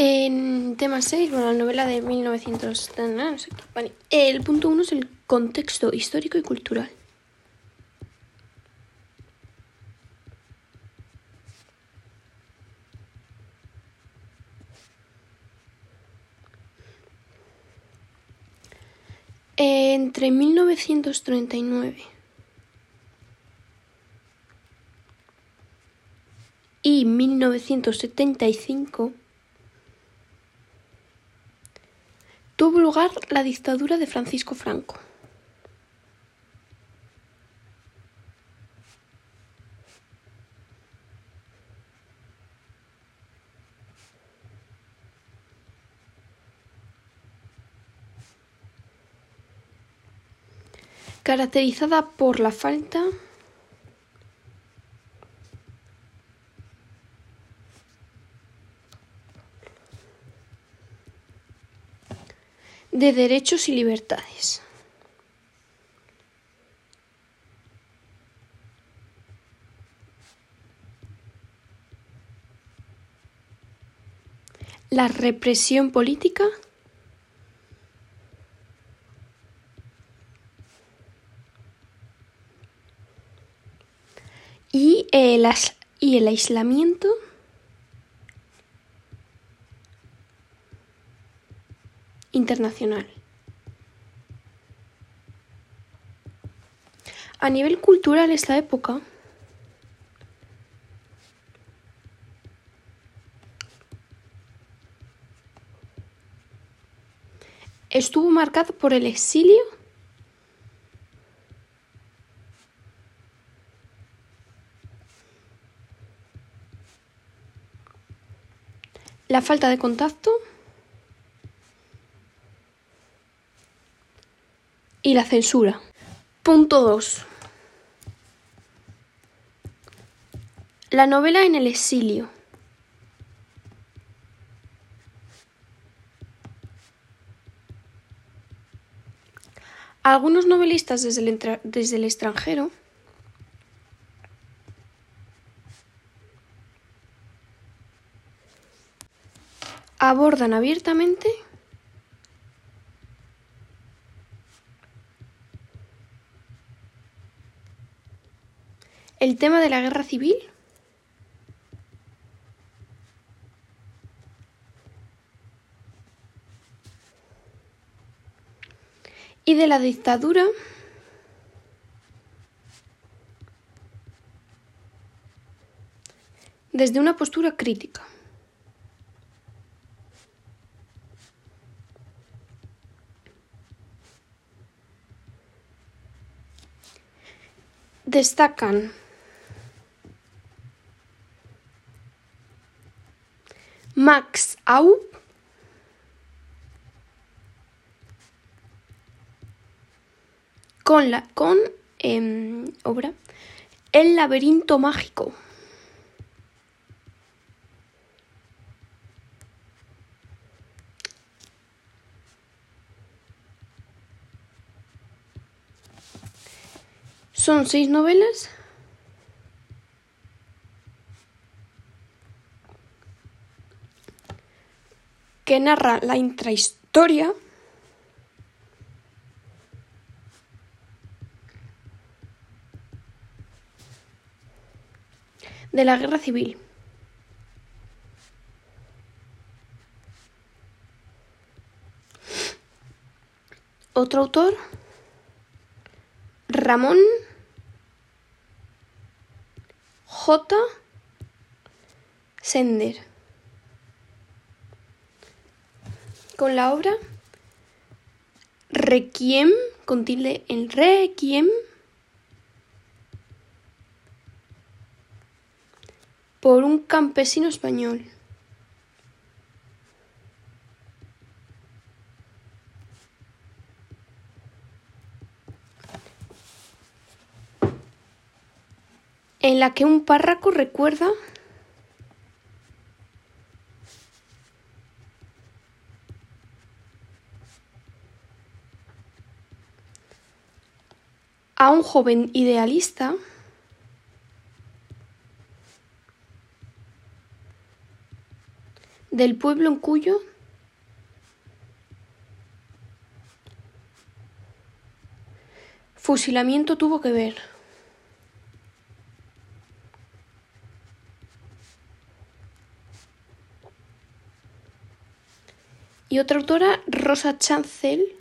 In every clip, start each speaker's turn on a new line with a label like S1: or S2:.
S1: En tema 6, bueno, la novela de 1900, no sé qué, vale. El punto 1 es el contexto histórico y cultural. Entre 1939 y 1975 tuvo lugar la dictadura de Francisco Franco. caracterizada por la falta de derechos y libertades. La represión política y el, aislamiento internacional. A nivel cultural esta época estuvo marcado por el exilio la falta de contacto y la censura. Punto 2. La novela en el exilio. Algunos novelistas desde el, desde el extranjero abordan abiertamente el tema de la guerra civil y de la dictadura desde una postura crítica. Destacan Max Au con la con em, obra El laberinto mágico. Son seis novelas que narra la intrahistoria de la guerra civil. Otro autor, Ramón J. Sender. Con la obra Requiem, con tilde en Requiem, por un campesino español. en la que un párraco recuerda a un joven idealista del pueblo en cuyo fusilamiento tuvo que ver. Y otra autora, Rosa Chancel,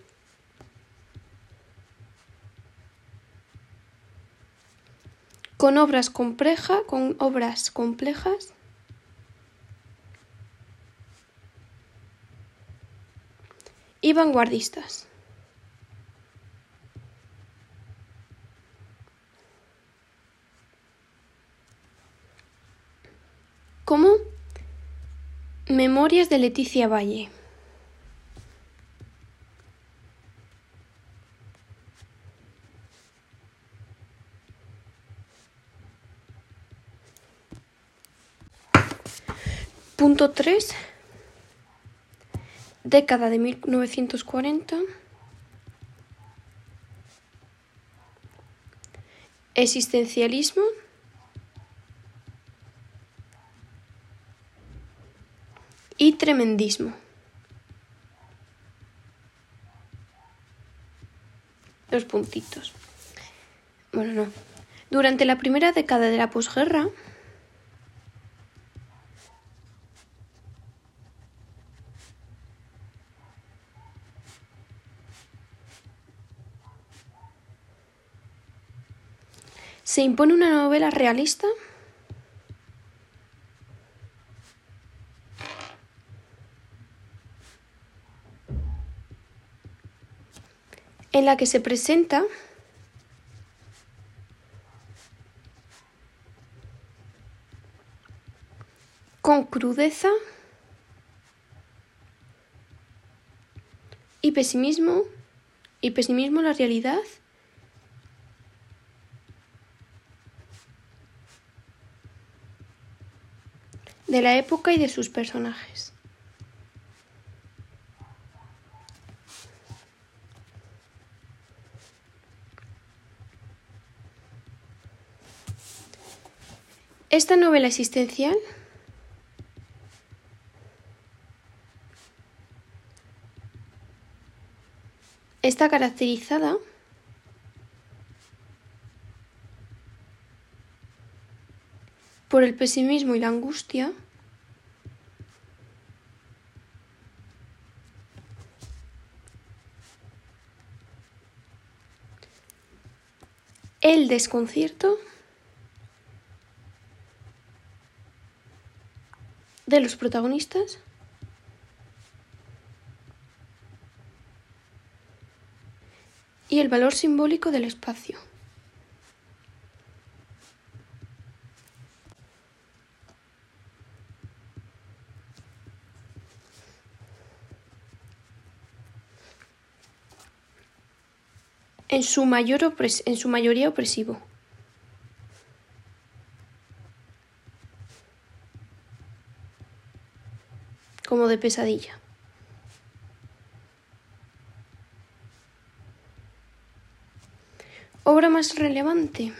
S1: con obras complejas, con obras complejas y vanguardistas. Como Memorias de Leticia Valle. Punto 3. Década de 1940. Existencialismo. Y tremendismo. Los puntitos. Bueno, no. Durante la primera década de la posguerra, se impone una novela realista en la que se presenta con crudeza y pesimismo y pesimismo la realidad de la época y de sus personajes. Esta novela existencial está caracterizada por el pesimismo y la angustia, el desconcierto de los protagonistas y el valor simbólico del espacio. En su, mayor en su mayoría opresivo. como de pesadilla. Obra más relevante.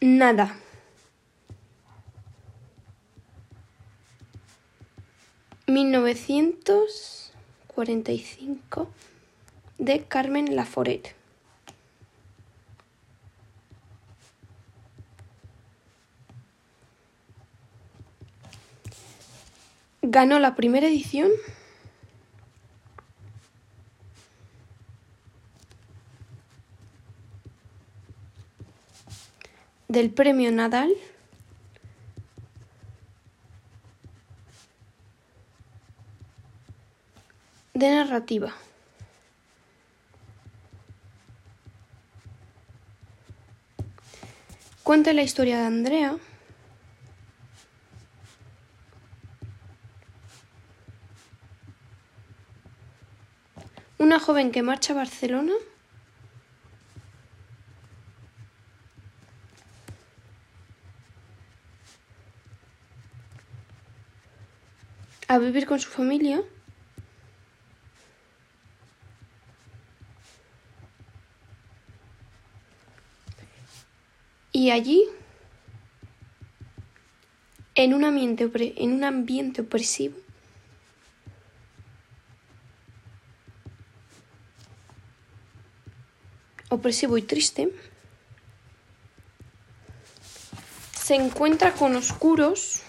S1: Nada. 1945 de Carmen Laforet. Ganó la primera edición del Premio Nadal de narrativa. Cuenta la historia de Andrea, una joven que marcha a Barcelona. A vivir con su familia Y allí, en un ambiente, en un ambiente opresivo, opresivo y triste, se encuentra con oscuros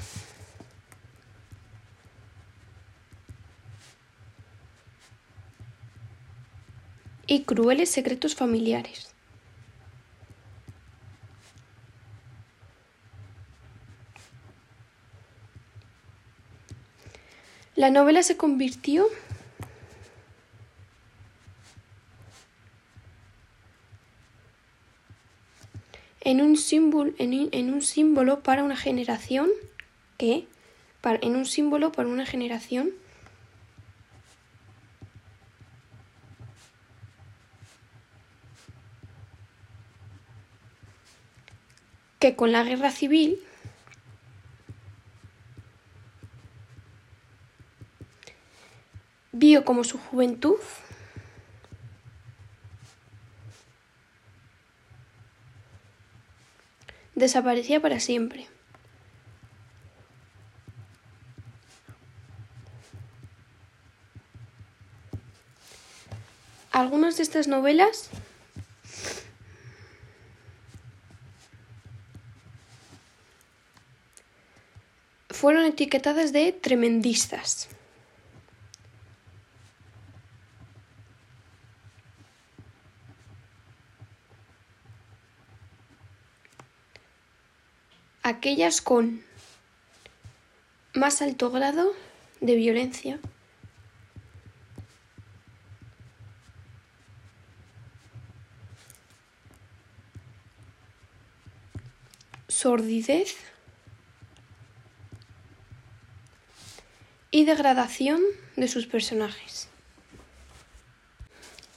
S1: y crueles secretos familiares. La novela se convirtió en un símbolo, en, un símbolo para una generación que, en un símbolo para una generación. Que con la guerra civil como su juventud desaparecía para siempre. Algunas de estas novelas fueron etiquetadas de tremendistas. Aquellas con más alto grado de violencia sordidez y degradación de sus personajes.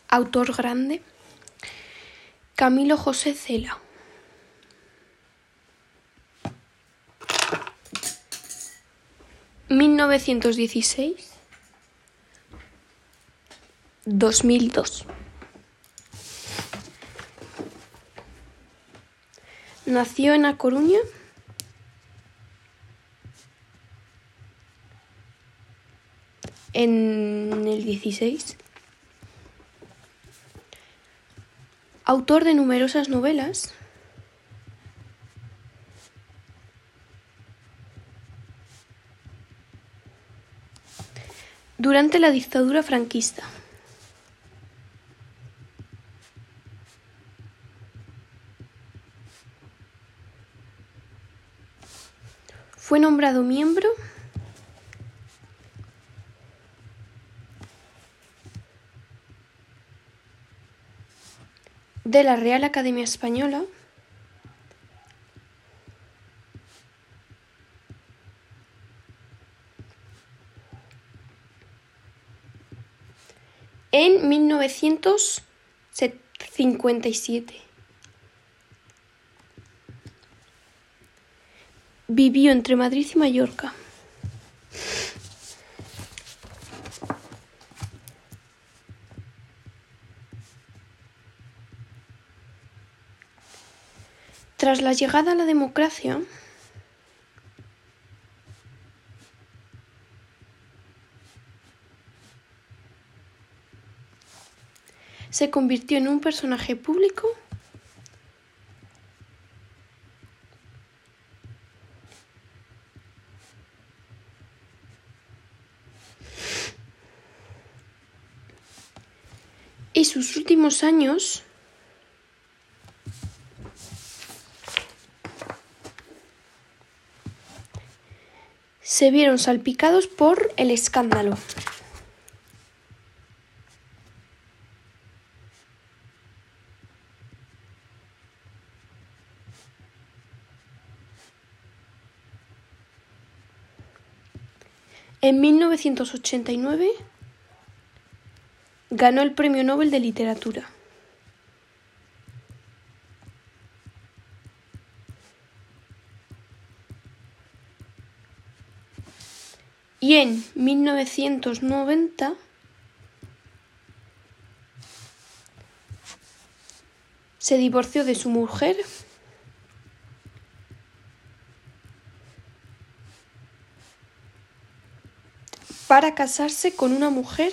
S1: Autor grande Camilo José Cela. ¿1916? 2002. Nació en A Coruña en el 16. Autor de numerosas novelas. Durante la dictadura franquista. Fue nombrado miembro de la Real Academia Española en 1957. Vivió entre Madrid y Mallorca. Tras la llegada a la democracia, se convirtió en un personaje público y sus últimos años se vieron salpicados por el escándalo. En 1989 ganó el Premio Nobel de Literatura. Y en 1990 se divorció de su mujer para casarse con una mujer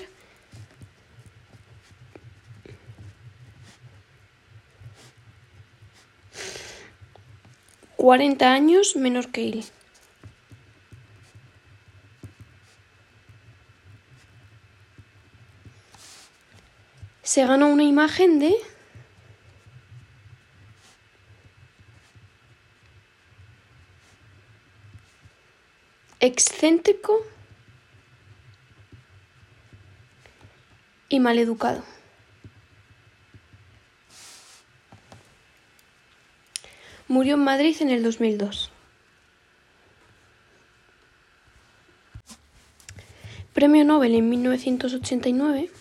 S1: cuarenta años menor que él. Se ganó una imagen de excéntrico y maleducado. Murió en Madrid en el 2002. Premio Nobel en 1989.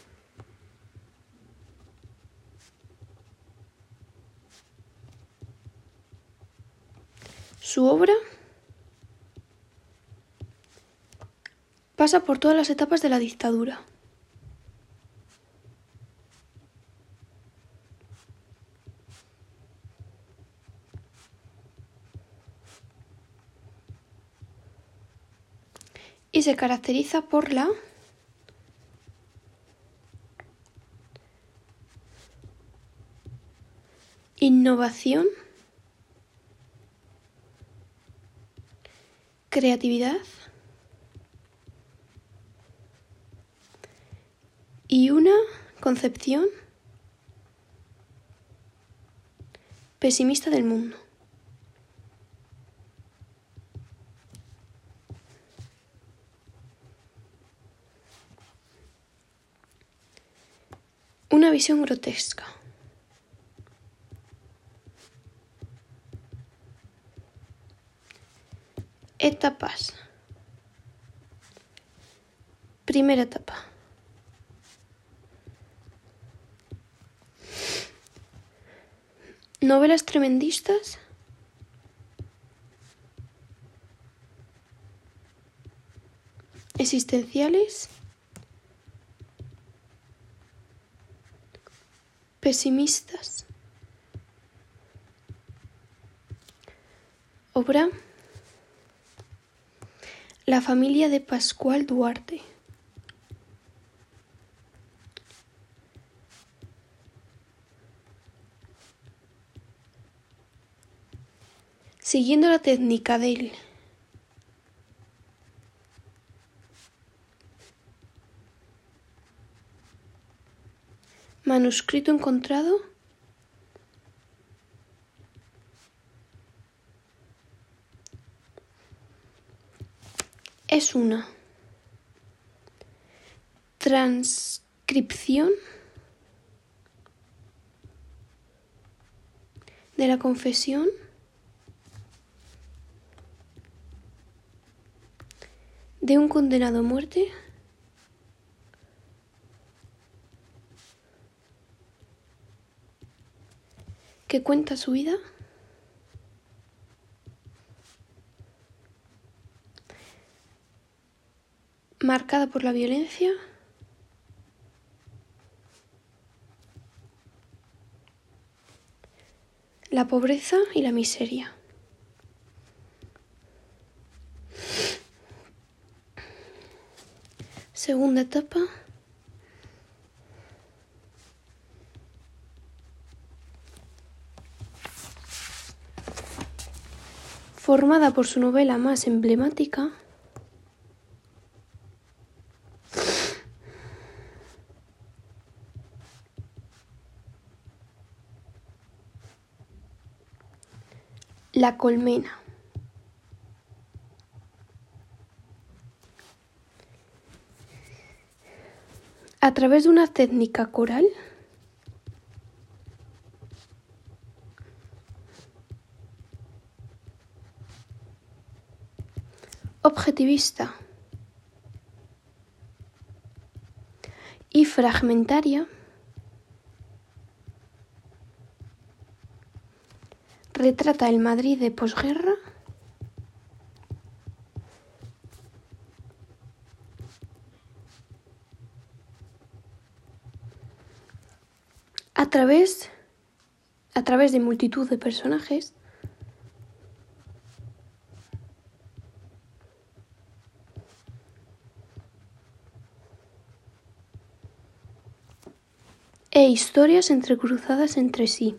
S1: Su obra pasa por todas las etapas de la dictadura. Y se caracteriza por la innovación, creatividad y una concepción pesimista del mundo. Una visión grotesca. Etapas. Primera etapa. Novelas tremendistas. Existenciales. Pesimistas. Obra La familia de Pascual Duarte. Siguiendo la técnica del Manuscrito encontrado. Es una transcripción de la confesión de un condenado a muerte que cuenta su vida marcada por la violencia la pobreza y la miseria. Segunda etapa. Formada por su novela más emblemática, La colmena. A través de una técnica coral, objetivista y fragmentaria, retrata el Madrid de posguerra a través, a través de multitud de personajes e historias entrecruzadas entre sí.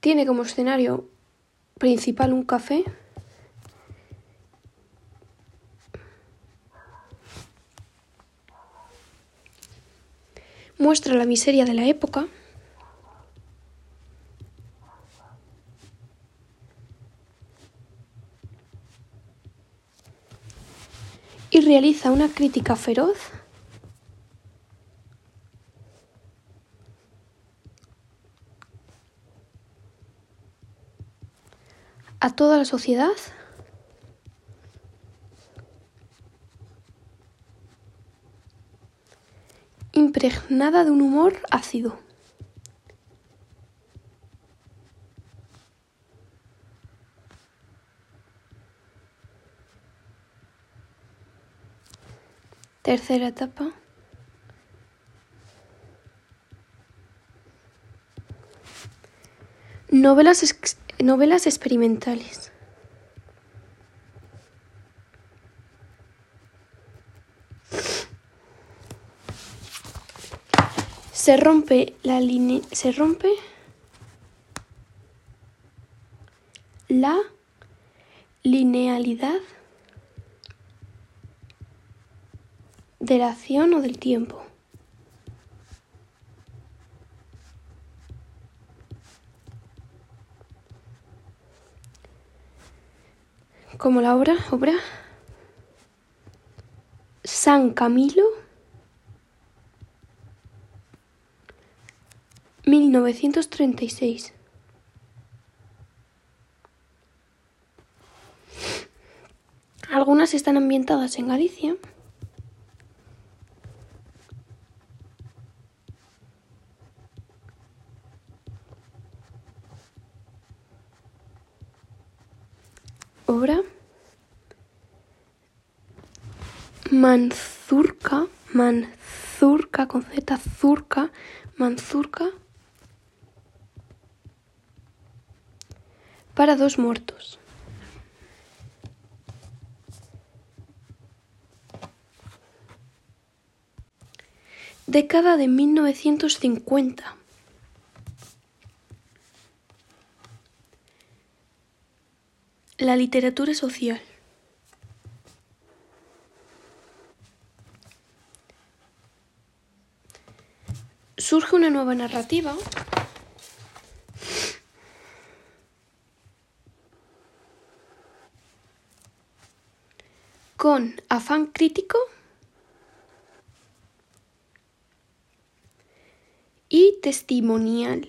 S1: Tiene como escenario principal un café. Muestra la miseria de la época. Realiza una crítica feroz a toda la sociedad impregnada de un humor ácido. Tercera etapa. Novelas Novelas experimentales. Se rompe la. Se rompe la linealidad de la acción o del tiempo. como la obra, obra San Camilo 1936. Algunas están ambientadas en Galicia. Obra Manzurca, Manzurca con Z, Zurca, Manzurca para dos muertos. Década de 1950. La literatura social. Surge una nueva narrativa. Con afán crítico. Y testimonial.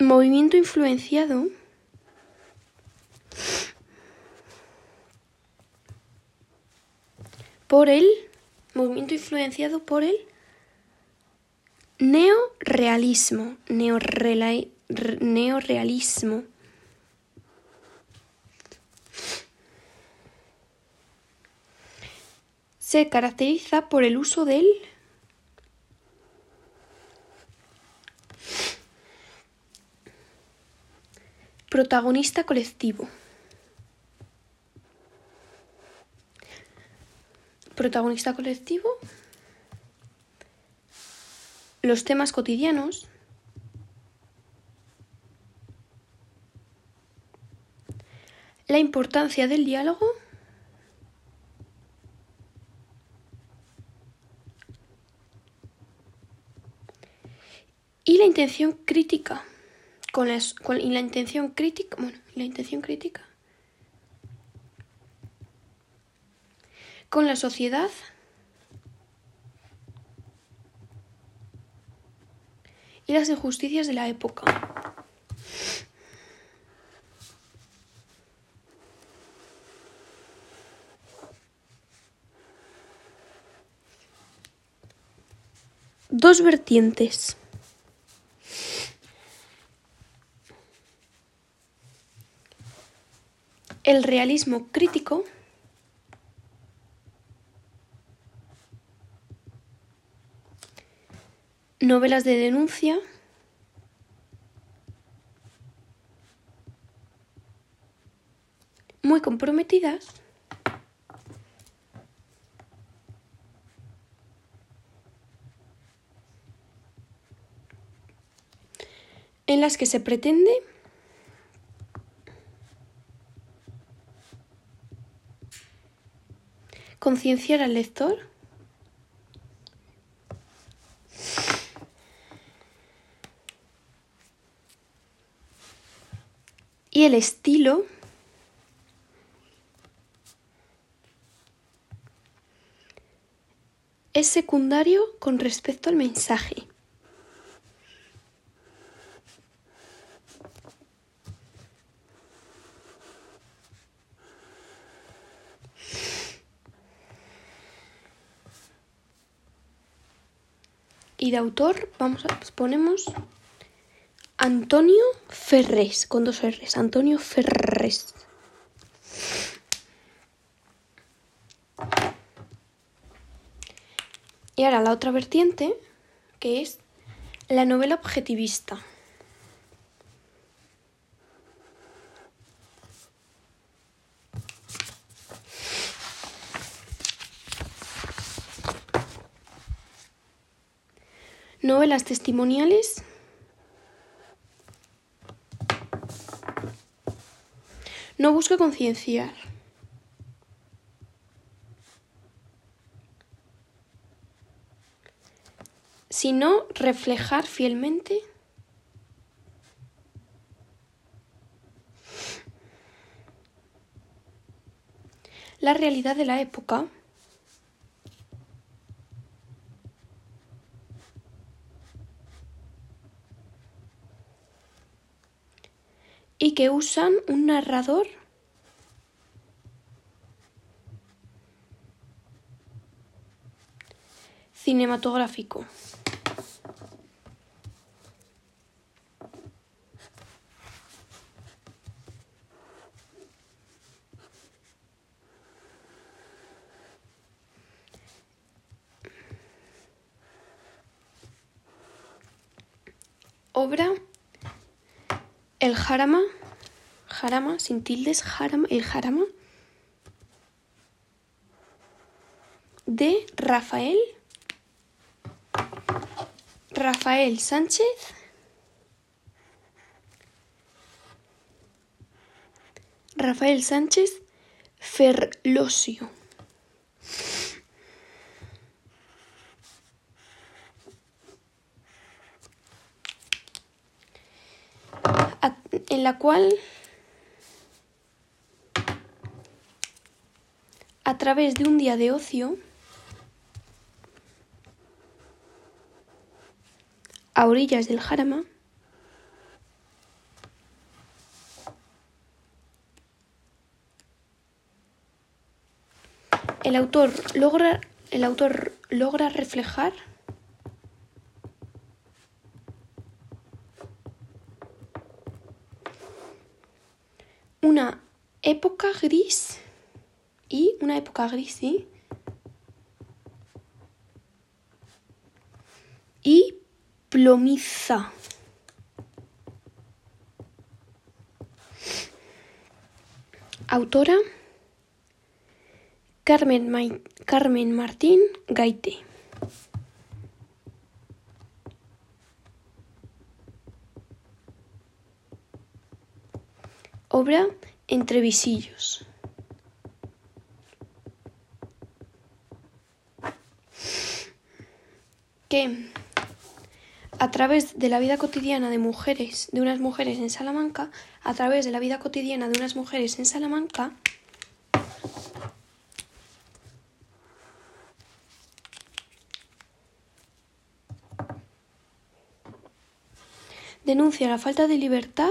S1: Movimiento influenciado por el movimiento influenciado por el neorealismo, neorealismo. Se caracteriza por el uso del protagonista colectivo. Protagonista colectivo, los temas cotidianos, la importancia del diálogo, y la intención crítica con, y la intención crítica bueno la intención crítica con la sociedad y las injusticias de la época. Dos vertientes. El realismo crítico novelas de denuncia, muy comprometidas, en las que se pretende concienciar al lector el estilo es secundario con respecto al mensaje. Y de autor, vamos a pues ponemos Antonio Ferrés, con dos R's, Antonio Ferrés. Y ahora la otra vertiente, que es la novela objetivista. Novelas testimoniales. No busca concienciar. sino reflejar fielmente la realidad de la época y que usan un narrador cinematográfico. Obra El Jarama, Jarama, sin tildes, Jarama, el Jarama, de Rafael, Rafael Sánchez, Rafael Sánchez Ferlosio. en la cual través de un día de ocio a orillas del Jarama el autor logra el autor logra reflejar una época gris época gris. Y plomiza. Autora Carmen, Carmen Martín Gaite. Obra Entre visillos. Que a través de la vida cotidiana de mujeres, de unas mujeres en Salamanca, a través de la vida cotidiana de unas mujeres en Salamanca, denuncia la falta de libertad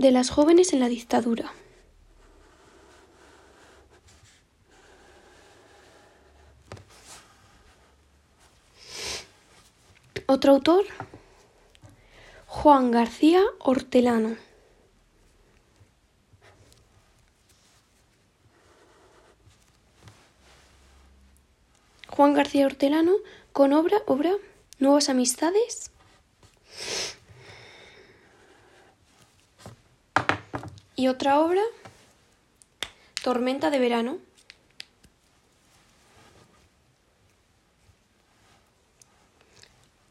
S1: de las jóvenes en la dictadura. Otro autor, Juan García Hortelano. Juan García Hortelano con obra, obra, Nuevas Amistades Y otra obra, Tormenta de Verano.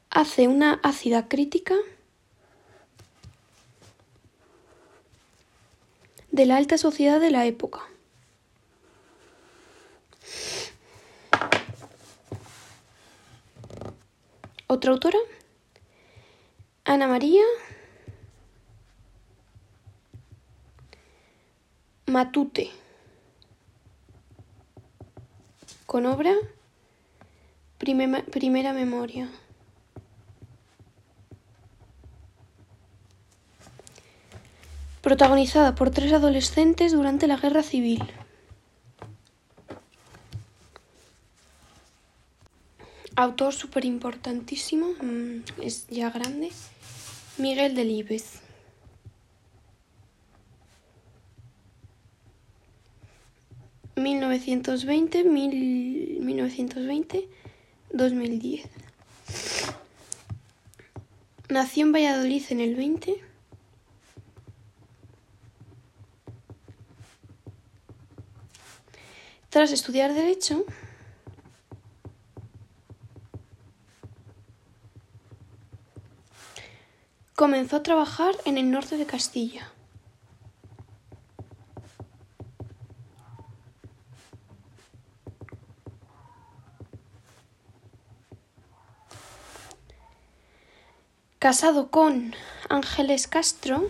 S1: Hace una ácida crítica de la alta sociedad de la época. Otra autora, Ana María Matute, con obra Primera Memoria. protagonizada por tres adolescentes durante la Guerra Civil. Autor súper importantísimo, mm, es ya grande, Miguel Delibes. ¿1920? 1920, 2010. Nació en Valladolid en el 20 Tras estudiar Derecho, comenzó a trabajar en el norte de Castilla. Casado con Ángeles Castro,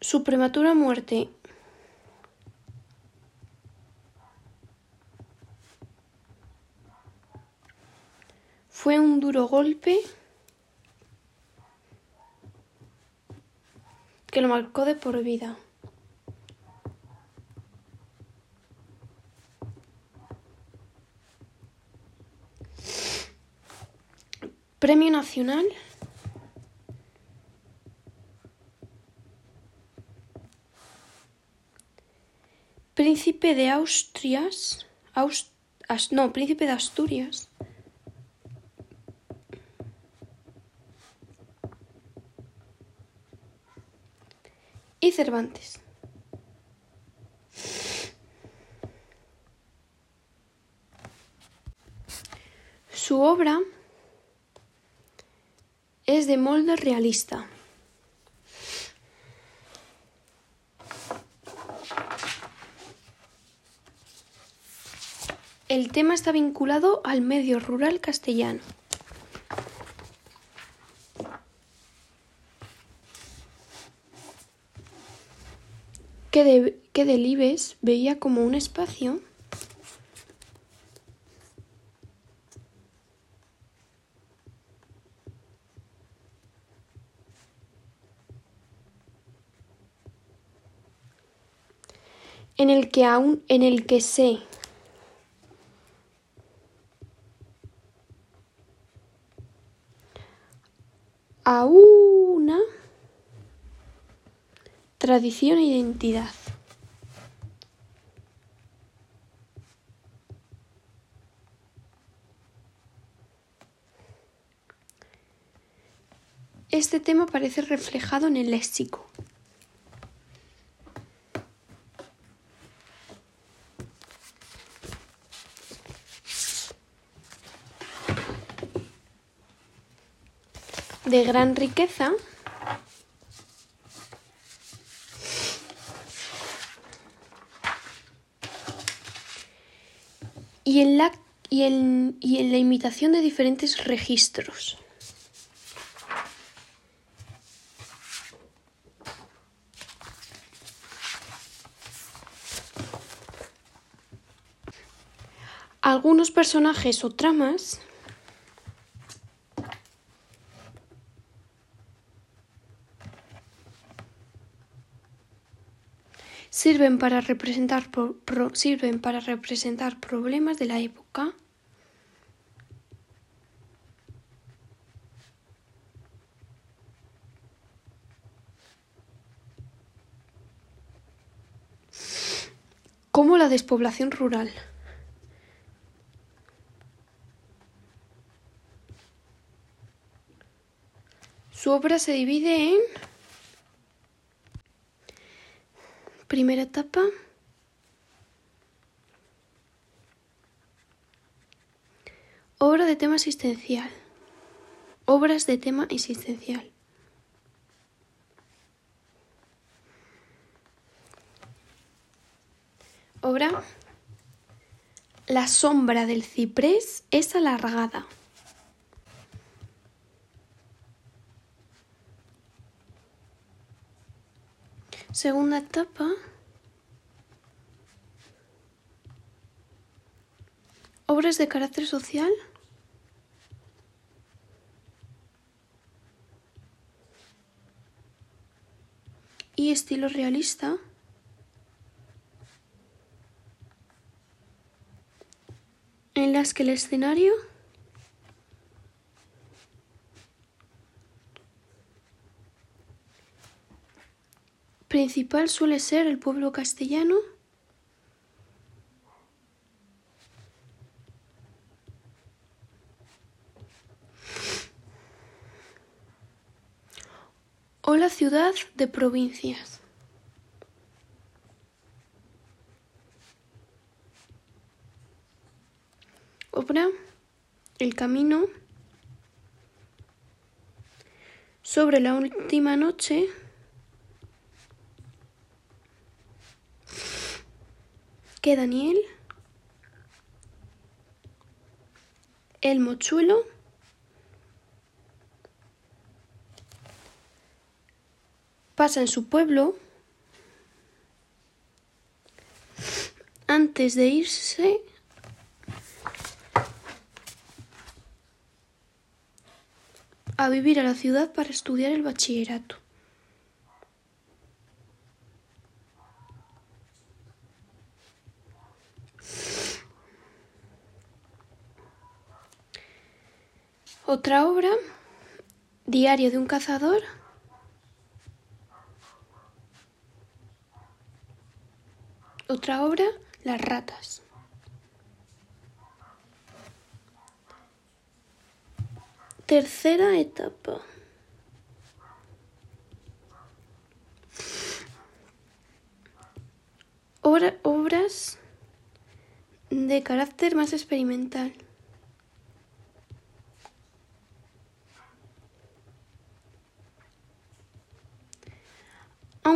S1: Su prematura muerte fue un duro golpe que lo marcó de por vida. Premio Nacional príncipe de Austrias, no, príncipe de Asturias. Y Cervantes. Su obra es de molde realista. El tema está vinculado al medio rural castellano. que, de, Delibes veía como un espacio en el que aún en el que se a una tradición e identidad. Este tema aparece reflejado en el léxico. De gran riqueza y en la, y en, y en la imitación de diferentes registros. Algunos personajes o tramas Sirven para representar, pro, sirven para representar problemas de la época. como la despoblación rural. Su obra se divide en primera etapa, obra de tema existencial, obras de tema existencial. Obra La sombra del ciprés es alargada. Segunda etapa. Obras de carácter social. Y estilo realista. En las que el escenario principal suele ser el pueblo castellano o la ciudad de provincias. Obra El camino sobre la última noche que Daniel, el mochuelo, pasa en su pueblo antes de irse a vivir a la ciudad para estudiar el bachillerato. Otra obra, Diario de un cazador. Otra obra, Las ratas. Tercera etapa. obras de carácter más experimental.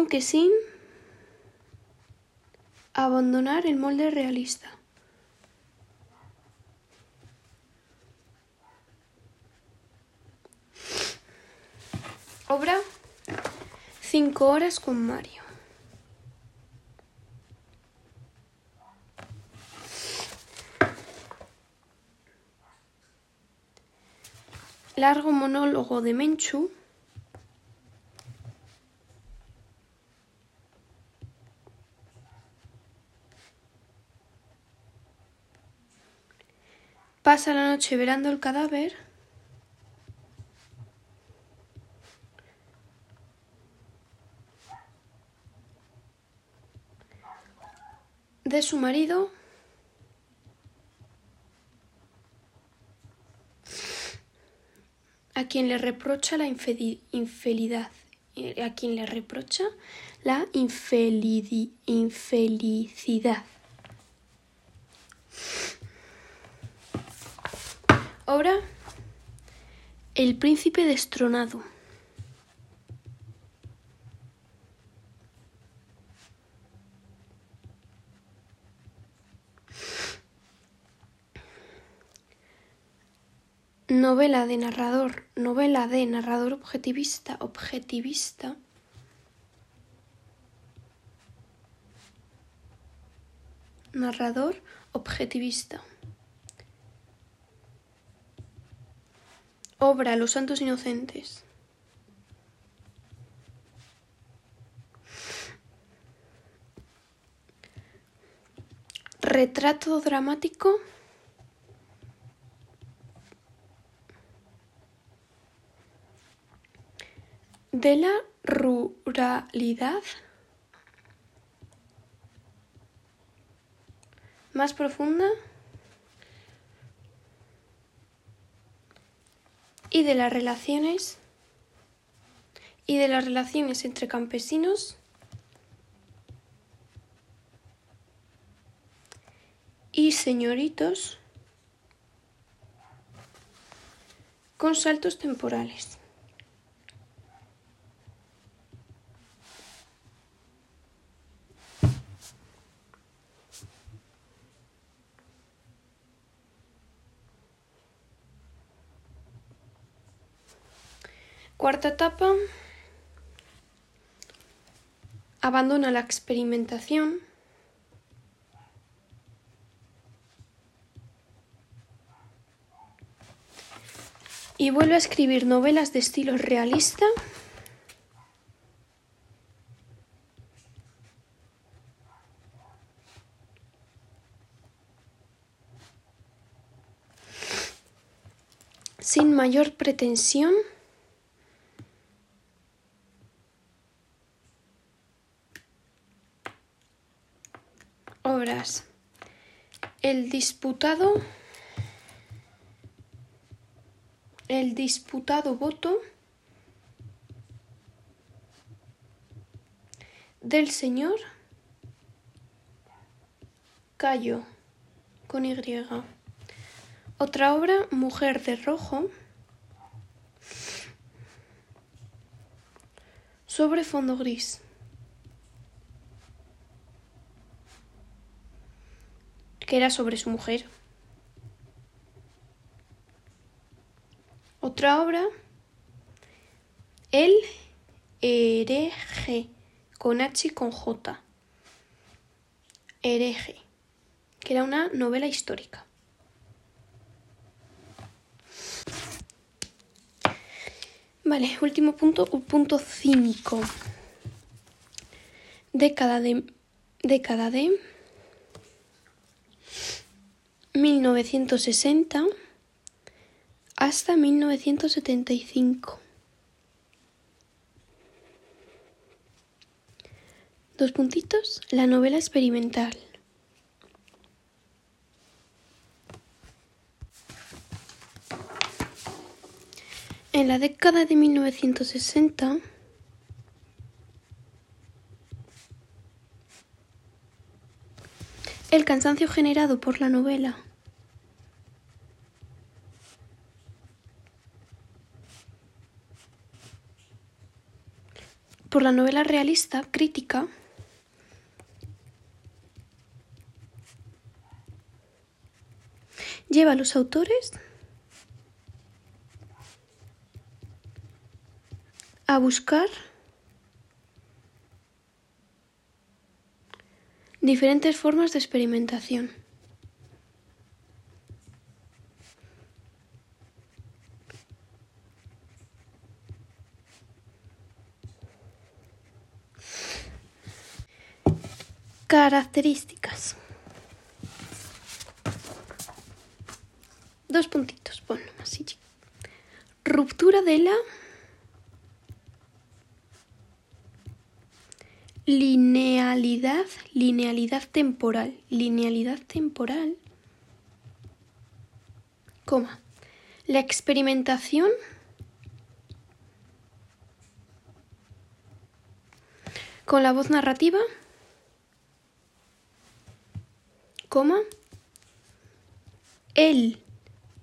S1: Aunque sin abandonar el molde realista. Obra Cinco horas con Mario. Largo monólogo de Menchu Pasa la noche velando el cadáver. de su marido a quien le reprocha la infelicidad, a quien le reprocha la infelicidad. Obra El príncipe destronado. Novela de narrador, novela de narrador objetivista, objetivista. Narrador objetivista. Obra Los Santos Inocentes. Retrato dramático. de la ruralidad más profunda y de las relaciones y de las relaciones entre campesinos y señoritos con saltos temporales. Cuarta etapa. Abandona la experimentación. Y vuelve a escribir novelas de estilo realista. sin mayor pretensión El disputado el disputado voto del señor Cayo con Y. Otra obra, Mujer de Rojo, sobre fondo gris. Que era sobre su mujer. Otra obra, El hereje, con H y con J. Hereje, que era una novela histórica. Vale, último punto, punto 5. Década de, década de 1960 hasta 1975. Dos puntitos, la novela experimental. En la década de 1960 El cansancio generado por la novela. Por la novela realista crítica. Lleva a los autores a buscar Diferentes formas de experimentación. Características. Dos puntitos, ponlo así. Ruptura de la Linealidad, linealidad temporal, linealidad temporal, coma. La experimentación con la voz narrativa, coma. El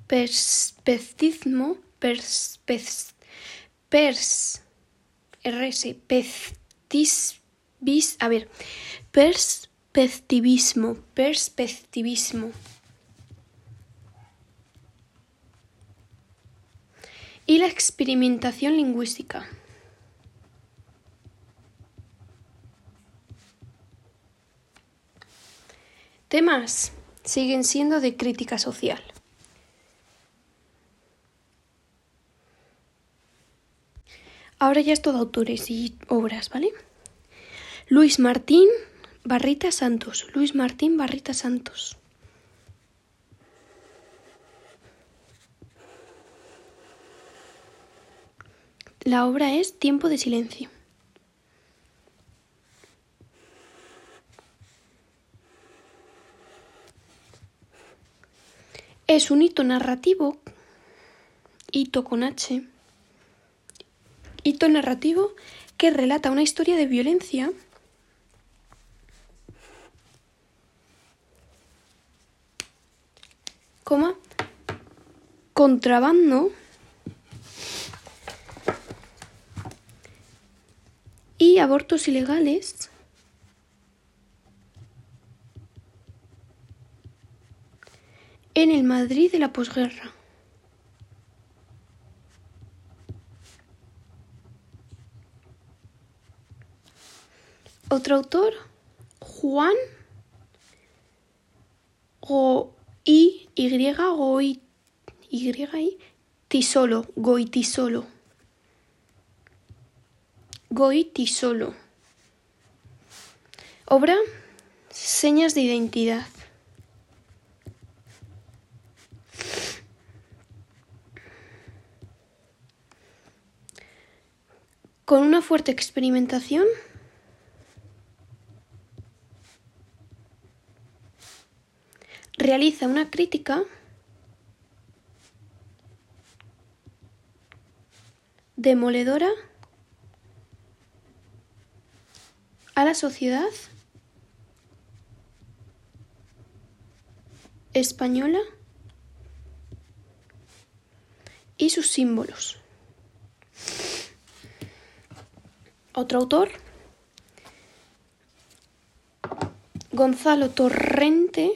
S1: perspectivismo, perspez, pers, rs, Vis, a ver, perspectivismo, perspectivismo. Y la experimentación lingüística. Temas siguen siendo de crítica social. Ahora ya es todo autores y obras, ¿vale? Luis Martín Barrita Santos. Luis Martín Barrita Santos. La obra es Tiempo de Silencio. Es un hito narrativo, hito con H, hito narrativo que relata una historia de violencia contrabando y abortos ilegales en el Madrid de la posguerra. Otro autor, Juan y Y Goi Y Tisolo, Goitisolo. Goitisolo. Obra Señas de identidad. Con una fuerte experimentación realiza una crítica demoledora a la sociedad española y sus símbolos. Otro autor, Gonzalo Torrente,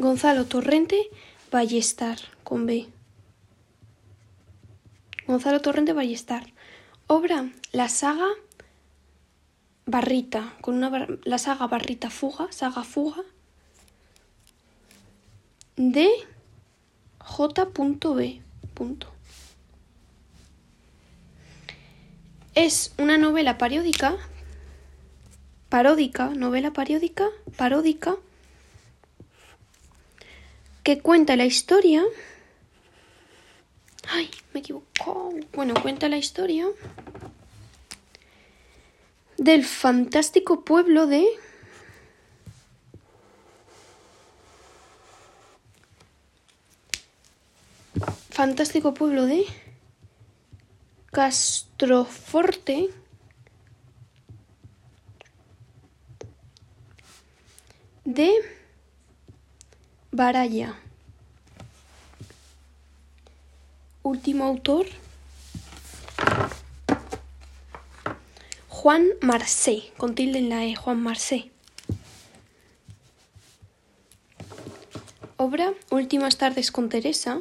S1: Gonzalo Torrente Ballestar, con B. Gonzalo Torrente Ballestar. Obra La saga Barrita, con una la saga Barrita Fuga, saga Fuga, de J.B. Es una novela periódica, paródica, novela periódica, paródica, cuenta la historia. Ay, me equivoco. Bueno, cuenta la historia del fantástico pueblo de fantástico pueblo de Castroforte de Baraya. Último autor. Juan Marcé, con tilde en la E, Juan Marcé. Obra Últimas tardes con Teresa.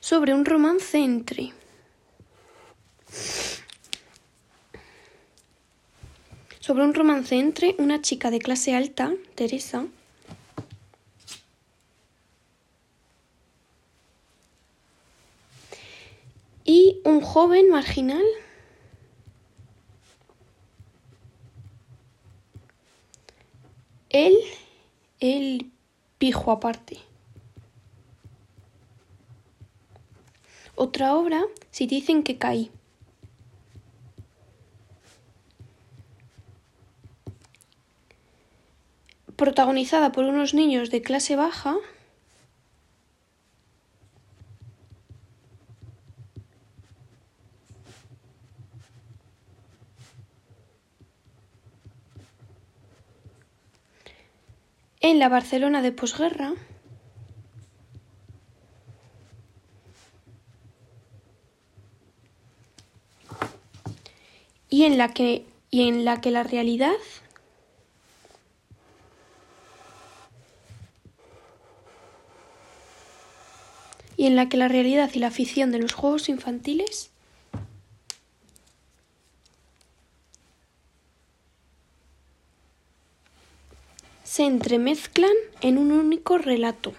S1: Sobre un romance entre sobre un romance entre una chica de clase alta, Teresa, y un joven marginal él el pijo aparte. Otra obra, si dicen que caí. Protagonizada por unos niños de clase baja en la Barcelona de posguerra y en la que y en la que la realidad y en la que la realidad y la afición de los juegos infantiles se entremezclan en un único relato.